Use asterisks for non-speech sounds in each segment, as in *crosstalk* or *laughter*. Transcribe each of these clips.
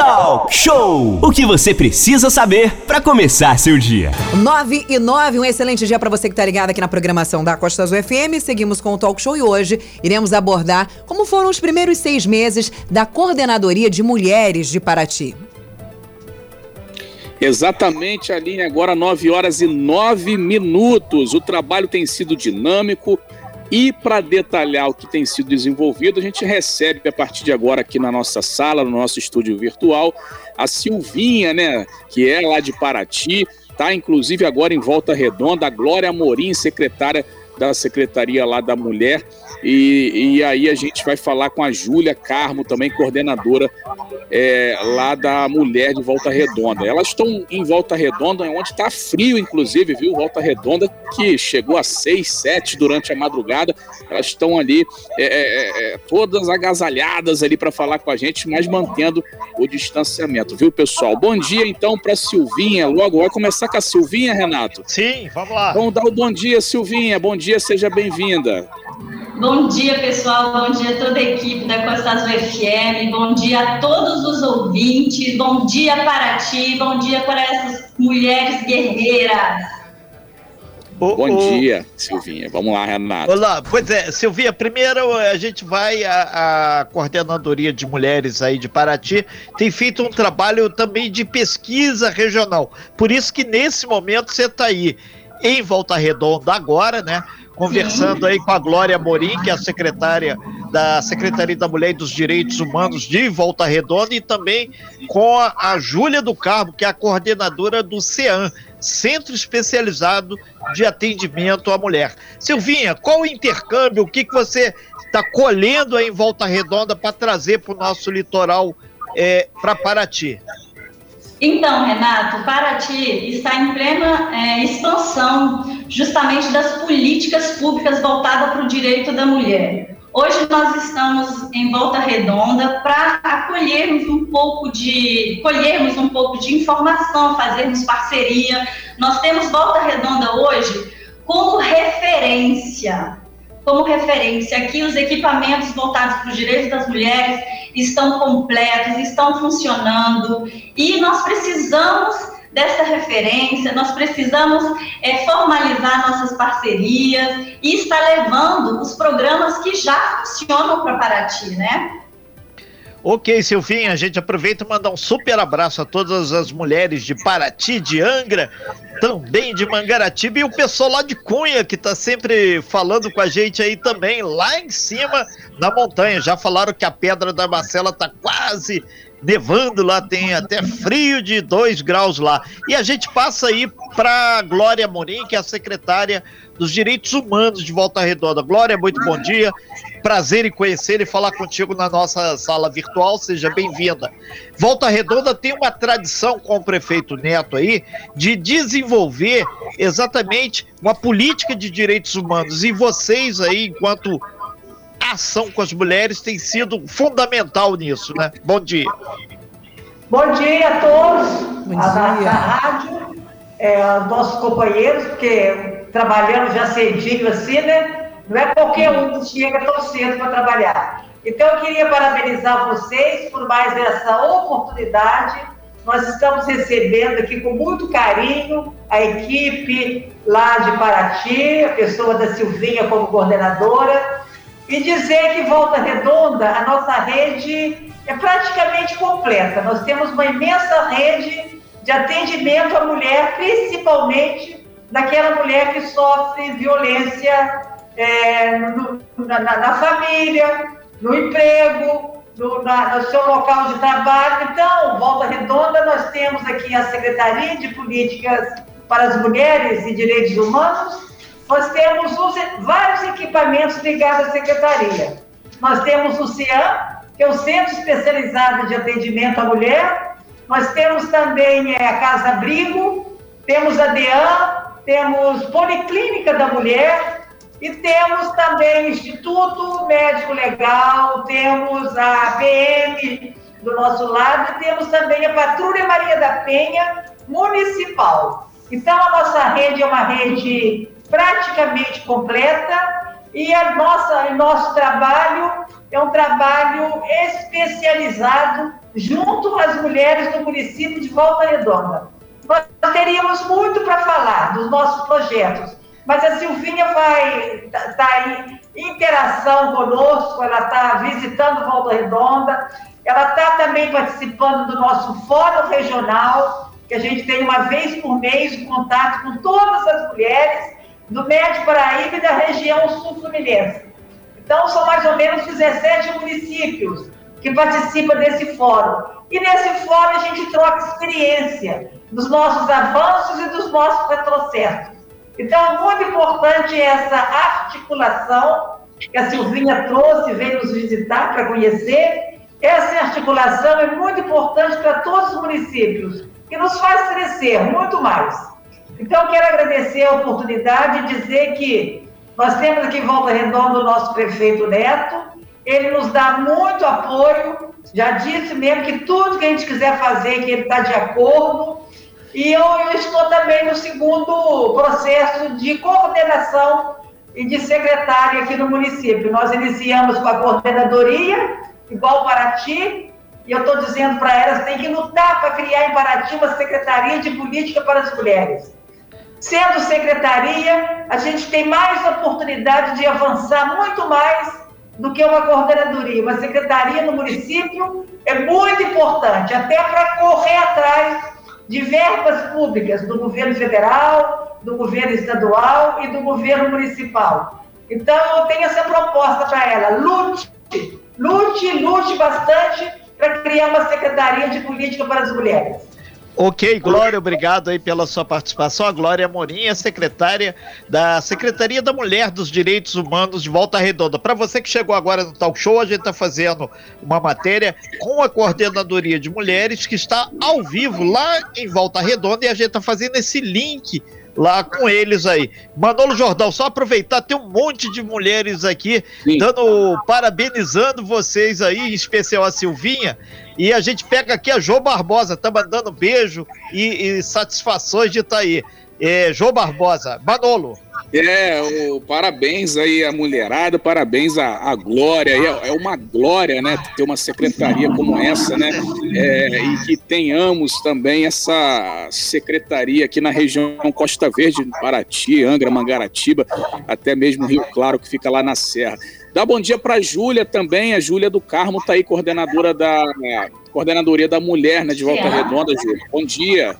Talk Show! O que você precisa saber para começar seu dia. 9 e 9, um excelente dia para você que está ligado aqui na programação da Costa Azul FM. Seguimos com o Talk Show e hoje iremos abordar como foram os primeiros seis meses da Coordenadoria de Mulheres de Paraty. Exatamente, Aline, agora 9 horas e 9 minutos. O trabalho tem sido dinâmico e para detalhar o que tem sido desenvolvido, a gente recebe a partir de agora aqui na nossa sala, no nosso estúdio virtual, a Silvinha, né, que é lá de Paraty, tá? Inclusive agora em Volta Redonda, a Glória Amorim, secretária da Secretaria lá da Mulher. E, e aí a gente vai falar com a Júlia Carmo, também coordenadora é, lá da Mulher de Volta Redonda. Elas estão em Volta Redonda, onde está frio, inclusive, viu? Volta Redonda, que chegou a 6, 7 durante a madrugada. Elas estão ali é, é, é, todas agasalhadas ali para falar com a gente, mas mantendo o distanciamento, viu, pessoal? Bom dia, então, para Silvinha. Logo, vai começar com a Silvinha, Renato? Sim, vamos lá. Vamos dar o bom dia, Silvinha. Bom dia, seja bem-vinda. Bom dia, pessoal. Bom dia a toda a equipe da Costa Azul FM. Bom dia a todos os ouvintes. Bom dia para ti. Bom dia para essas mulheres guerreiras. Bom dia, Silvinha. Vamos lá, Renato. Olá, pois é, Silvinha, primeiro a gente vai, a, a, Coordenadoria de Mulheres aí de Paraty tem feito um trabalho também de pesquisa regional. Por isso que nesse momento você está aí em Volta Redonda agora, né? conversando aí com a Glória Morim, que é a secretária da Secretaria da Mulher e dos Direitos Humanos de Volta Redonda, e também com a, a Júlia do Carmo, que é a coordenadora do CEAM, Centro Especializado de Atendimento à Mulher. Silvinha, qual o intercâmbio, o que, que você está colhendo aí em Volta Redonda para trazer para o nosso litoral, é, para Paraty? Então, Renato, Paraty está em plena é, expansão justamente das políticas públicas voltadas para o direito da mulher. Hoje nós estamos em Volta Redonda para acolhermos um pouco de colhermos um pouco de informação, fazermos parceria. Nós temos Volta Redonda hoje como referência como referência. Aqui, os equipamentos voltados para os direitos das mulheres estão completos, estão funcionando e nós precisamos dessa referência, nós precisamos é, formalizar nossas parcerias e estar levando os programas que já funcionam para Paraty, né? Ok, Silvinha, a gente aproveita e manda um super abraço a todas as mulheres de Paraty, de Angra, também de Mangaratiba e o pessoal lá de Cunha, que tá sempre falando com a gente aí também, lá em cima na montanha. Já falaram que a Pedra da Marcela tá quase nevando lá, tem até frio de 2 graus lá. E a gente passa aí para Glória Morim, que é a secretária dos Direitos Humanos de Volta Redonda. Glória, muito bom dia. Prazer em conhecer e falar contigo na nossa sala virtual. Seja bem-vinda. Volta Redonda tem uma tradição com o prefeito Neto aí de desenvolver exatamente uma política de direitos humanos. E vocês aí, enquanto ação com as mulheres tem sido fundamental nisso, né? Bom dia. Bom dia a todos, Bom a dia. da rádio, é, aos nossos companheiros, porque trabalhando já cedinho assim, né? Não é qualquer um que chega tão cedo para trabalhar. Então, eu queria parabenizar vocês por mais essa oportunidade. Nós estamos recebendo aqui com muito carinho a equipe lá de Paraty, a pessoa da Silvinha como coordenadora, e dizer que Volta Redonda, a nossa rede é praticamente completa. Nós temos uma imensa rede de atendimento à mulher, principalmente daquela mulher que sofre violência é, no, na, na, família, no emprego, no, na, no seu local de trabalho. Então, Volta Redonda, nós temos aqui a Secretaria de Políticas para as Mulheres e Direitos Humanos, nós temos os, vários equipamentos ligados à secretaria. Nós temos o CIAM, que é o Centro Especializado de Atendimento à Mulher. Nós temos também é, a Casa Abrigo, temos a DEAN, temos Policlínica da Mulher e temos também Instituto Médico Legal, temos a PM do nosso lado e temos também a Patrulha Maria da Penha Municipal. Então, a nossa rede é uma rede praticamente completa e a nossa, o nosso trabalho é um trabalho especializado junto às mulheres do município de Volta Redonda. Nós teríamos muito para falar dos nossos projetos, mas a Silvinha vai estar tá, tá em interação conosco, ela está visitando Volta Redonda, ela está também participando do nosso fórum regional, que a gente tem uma vez por mês contato com todas as mulheres do Médio Paraíba e da região sul-fluminense. Então, são mais ou menos 17 municípios que participam desse fórum. E nesse fórum a gente troca experiência dos nossos avanços e dos nossos retrocessos. Então, é muito importante essa articulação que a Silvinha trouxe, veio nos visitar para conhecer. Essa articulação é muito importante para todos os municípios e nos faz crescer muito mais. Então, quero agradecer a oportunidade de dizer que nós temos aqui em Volta Redonda o nosso prefeito Neto, ele nos dá muito apoio, já disse mesmo que tudo que a gente quiser fazer, que ele está de acordo. E eu, eu, estou também no segundo processo de coordenação e de secretária aqui no município. Nós iniciamos com a coordenadoria, igual Paraty, e eu estou dizendo para elas, tem que lutar para criar em Paraty uma secretaria de política para as mulheres. Sendo secretaria, a gente tem mais oportunidade de avançar muito mais do que uma coordenadoria. Uma secretaria no município é muito importante, até para correr atrás de verbas públicas do governo federal, do governo estadual e do governo municipal. Então, eu tenho essa proposta para ela: lute, lute, lute bastante para criar uma secretaria de política para as mulheres. Ok, Glória, obrigado aí pela sua participação. A Glória é secretária da Secretaria da Mulher dos Direitos Humanos de Volta Redonda. Para você que chegou agora no talk show, a gente está fazendo uma matéria com a Coordenadoria de Mulheres que está ao vivo lá em Volta Redonda e a gente está fazendo esse link lá com eles aí. Manolo Jordão, só aproveitar, tem um monte de mulheres aqui Sim. dando, parabenizando vocês aí, em especial a Silvinha. E a gente pega aqui a Jô Barbosa, tá mandando beijo e, e satisfações de estar tá aí. É, Barbosa, Manolo. É, o, parabéns aí a mulherada, parabéns à, à Glória. É, é, uma glória, né, ter uma secretaria como essa, né, é, e que tenhamos também essa secretaria aqui na região Costa Verde, Paraty, Angra, Mangaratiba, até mesmo Rio Claro, que fica lá na Serra. Dá bom dia para a Júlia também, a Júlia do Carmo está aí, coordenadora da Coordenadoria da Mulher, né, de Volta Redonda, Júlia. Bom dia.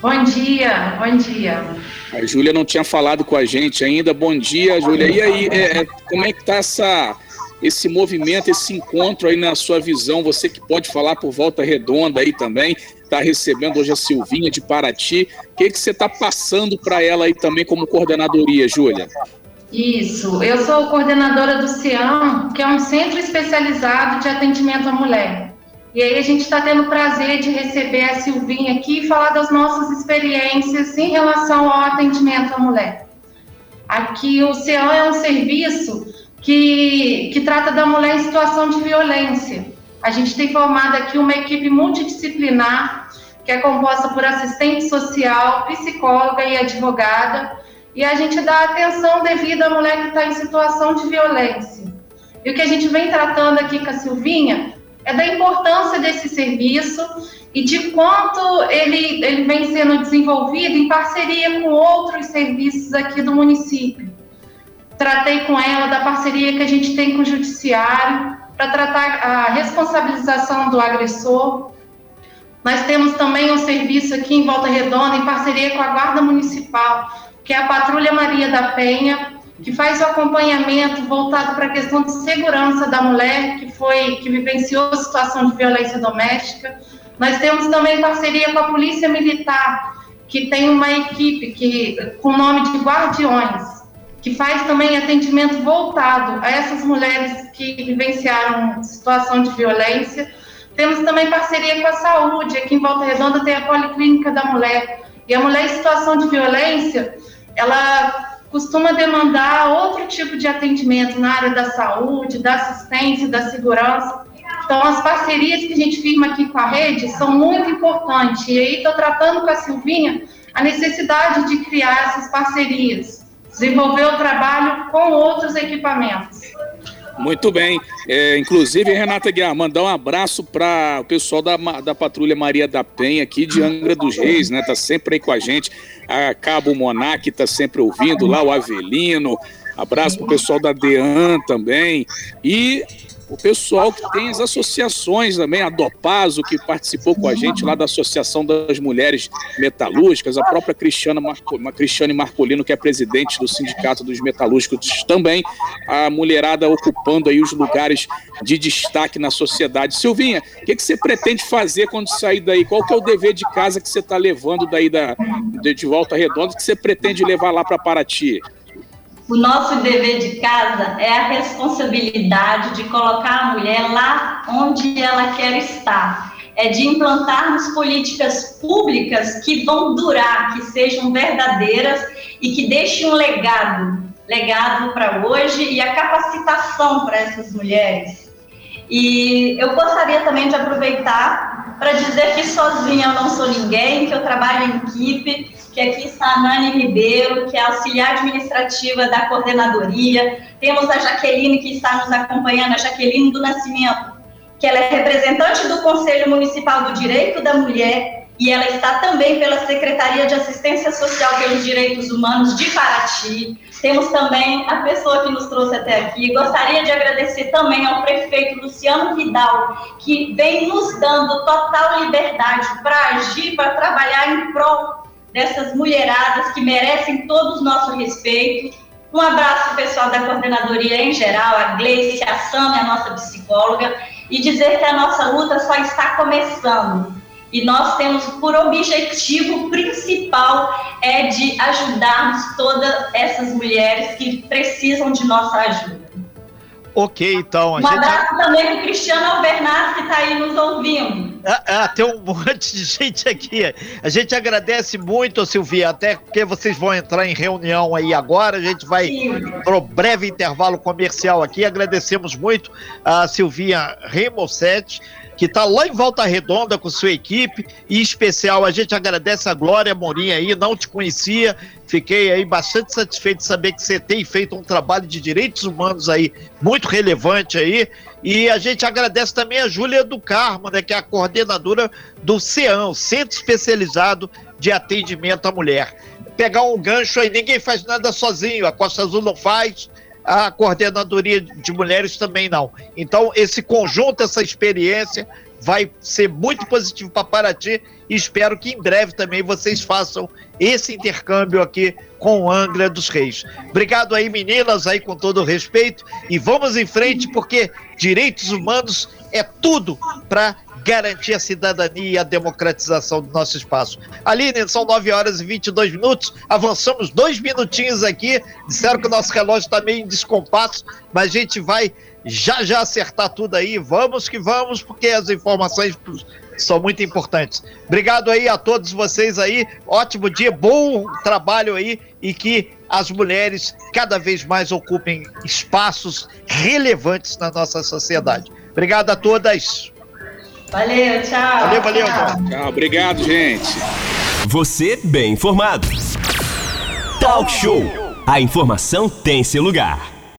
Bom dia, bom dia. A Júlia não tinha falado com a gente ainda. Bom dia, Júlia. E aí, é, é como é que está essa, esse movimento, esse encontro aí na sua visão? Você que pode falar por volta redonda aí também, está recebendo hoje a Silvinha de Paraty. O que, que você está passando para ela aí também como coordenadoria, Júlia? Isso, eu sou coordenadora do CIAM, que é um centro especializado de atendimento à mulher. E aí a gente está tendo o prazer de receber a Silvinha aqui e falar das nossas experiências em relação ao atendimento à mulher. Aqui o CEAM é um serviço que, que trata da mulher em situação de violência. A gente tem formado aqui uma equipe multidisciplinar, que é composta por assistente social, psicóloga e advogada, e a gente dá atenção devida à mulher que está em situação de violência. E o que a gente vem tratando aqui com a Silvinha é da importância desse serviço e de quanto ele, ele vem sendo desenvolvido em parceria com outros serviços aqui do município. Tratei com ela da parceria que a gente tem com o judiciário para tratar a responsabilização do agressor. Nós temos também um serviço aqui em Volta Redonda em parceria com a Guarda Municipal, que é a Patrulha Maria da Penha, que faz o acompanhamento voltado para a questão de segurança da mulher que foi que vivenciou a situação de violência doméstica. Nós temos também parceria com a Polícia Militar, que tem uma equipe que com o nome de Guardiões, que faz também atendimento voltado a essas mulheres que vivenciaram situação de violência. Temos também parceria com a saúde, aqui em Volta Redonda tem a Policlínica da Mulher. E a mulher em situação de violência, ela costuma demandar outro tipo de atendimento na área da saúde, da assistência, da segurança. Então, as parcerias que a gente firma aqui com a rede são muito importantes. E aí, estou tratando com a Silvinha a necessidade de criar essas parcerias, desenvolver o trabalho com outros equipamentos. Muito bem. É, inclusive, Renata Guiar, mandar um abraço para o pessoal da, da Patrulha Maria da Penha aqui de Angra dos Reis, né? Tá sempre aí com a gente. A Cabo Monac tá sempre ouvindo lá, o Avelino. Abraço pro pessoal da DEAN também. E o pessoal que tem as associações também, a Dopaso, que participou com a gente lá da Associação das Mulheres Metalúrgicas, a própria Cristiana Marco, Cristiane Marcolino, que é presidente do Sindicato dos Metalúrgicos também, a mulherada ocupando aí os lugares de destaque na sociedade. Silvinha, o que, que você pretende fazer quando sair daí? Qual que é o dever de casa que você está levando daí da, de, de Volta Redonda que você pretende levar lá para Paraty? O nosso dever de casa é a responsabilidade de colocar a mulher lá onde ela quer estar. É de implantarmos políticas públicas que vão durar, que sejam verdadeiras e que deixem um legado legado para hoje e a capacitação para essas mulheres. E eu gostaria também de aproveitar para dizer que sozinha eu não sou ninguém, que eu trabalho em equipe, que aqui está a Nani Ribeiro, que é auxiliar administrativa da coordenadoria. Temos a Jaqueline, que está nos acompanhando, a Jaqueline do Nascimento, que ela é representante do Conselho Municipal do Direito da Mulher e ela está também pela Secretaria de Assistência Social pelos Direitos Humanos de Paraty. Temos também a pessoa que nos trouxe até aqui. Gostaria de agradecer também ao prefeito Luciano Vidal, que vem nos dando total liberdade para agir, para trabalhar em prol dessas mulheradas que merecem todo o nosso respeito. Um abraço pessoal da coordenadoria em geral, a Gleice, a Sam, a nossa psicóloga, e dizer que a nossa luta só está começando. E nós temos por objetivo principal é de ajudarmos todas essas mulheres que precisam de nossa ajuda. Ok, então. Um gente... abraço também para o Cristiano Alvernaz, que está aí nos ouvindo. Ah, ah, tem um *laughs* monte de gente aqui. A gente agradece muito, Silvia, até porque vocês vão entrar em reunião aí agora. A gente vai para o breve intervalo comercial aqui. Agradecemos muito a Silvia Remossetti que está lá em Volta Redonda com sua equipe, e em especial a gente agradece a Glória Morim aí, não te conhecia, fiquei aí bastante satisfeito de saber que você tem feito um trabalho de direitos humanos aí muito relevante aí, e a gente agradece também a Júlia do Carmo, né, que é a coordenadora do CEAM, Centro Especializado de Atendimento à Mulher. Pegar um gancho aí, ninguém faz nada sozinho, a Costa Azul não faz, a coordenadoria de mulheres também não. Então, esse conjunto, essa experiência vai ser muito positivo para Paraty e espero que em breve também vocês façam esse intercâmbio aqui com o Angra dos Reis. Obrigado aí, meninas, aí com todo respeito e vamos em frente porque direitos humanos é tudo para garantir a cidadania e a democratização do nosso espaço. Aline, são 9 horas e 22 minutos, avançamos dois minutinhos aqui, disseram que o nosso relógio está meio em descompasso, mas a gente vai já já acertar tudo aí, vamos que vamos, porque as informações são muito importantes. Obrigado aí a todos vocês aí, ótimo dia, bom trabalho aí e que as mulheres cada vez mais ocupem espaços relevantes na nossa sociedade. Obrigado a todas. Valeu, tchau. Valeu, valeu. Tchau, tchau obrigado, gente. Você bem informado. Talk Show. A informação tem seu lugar.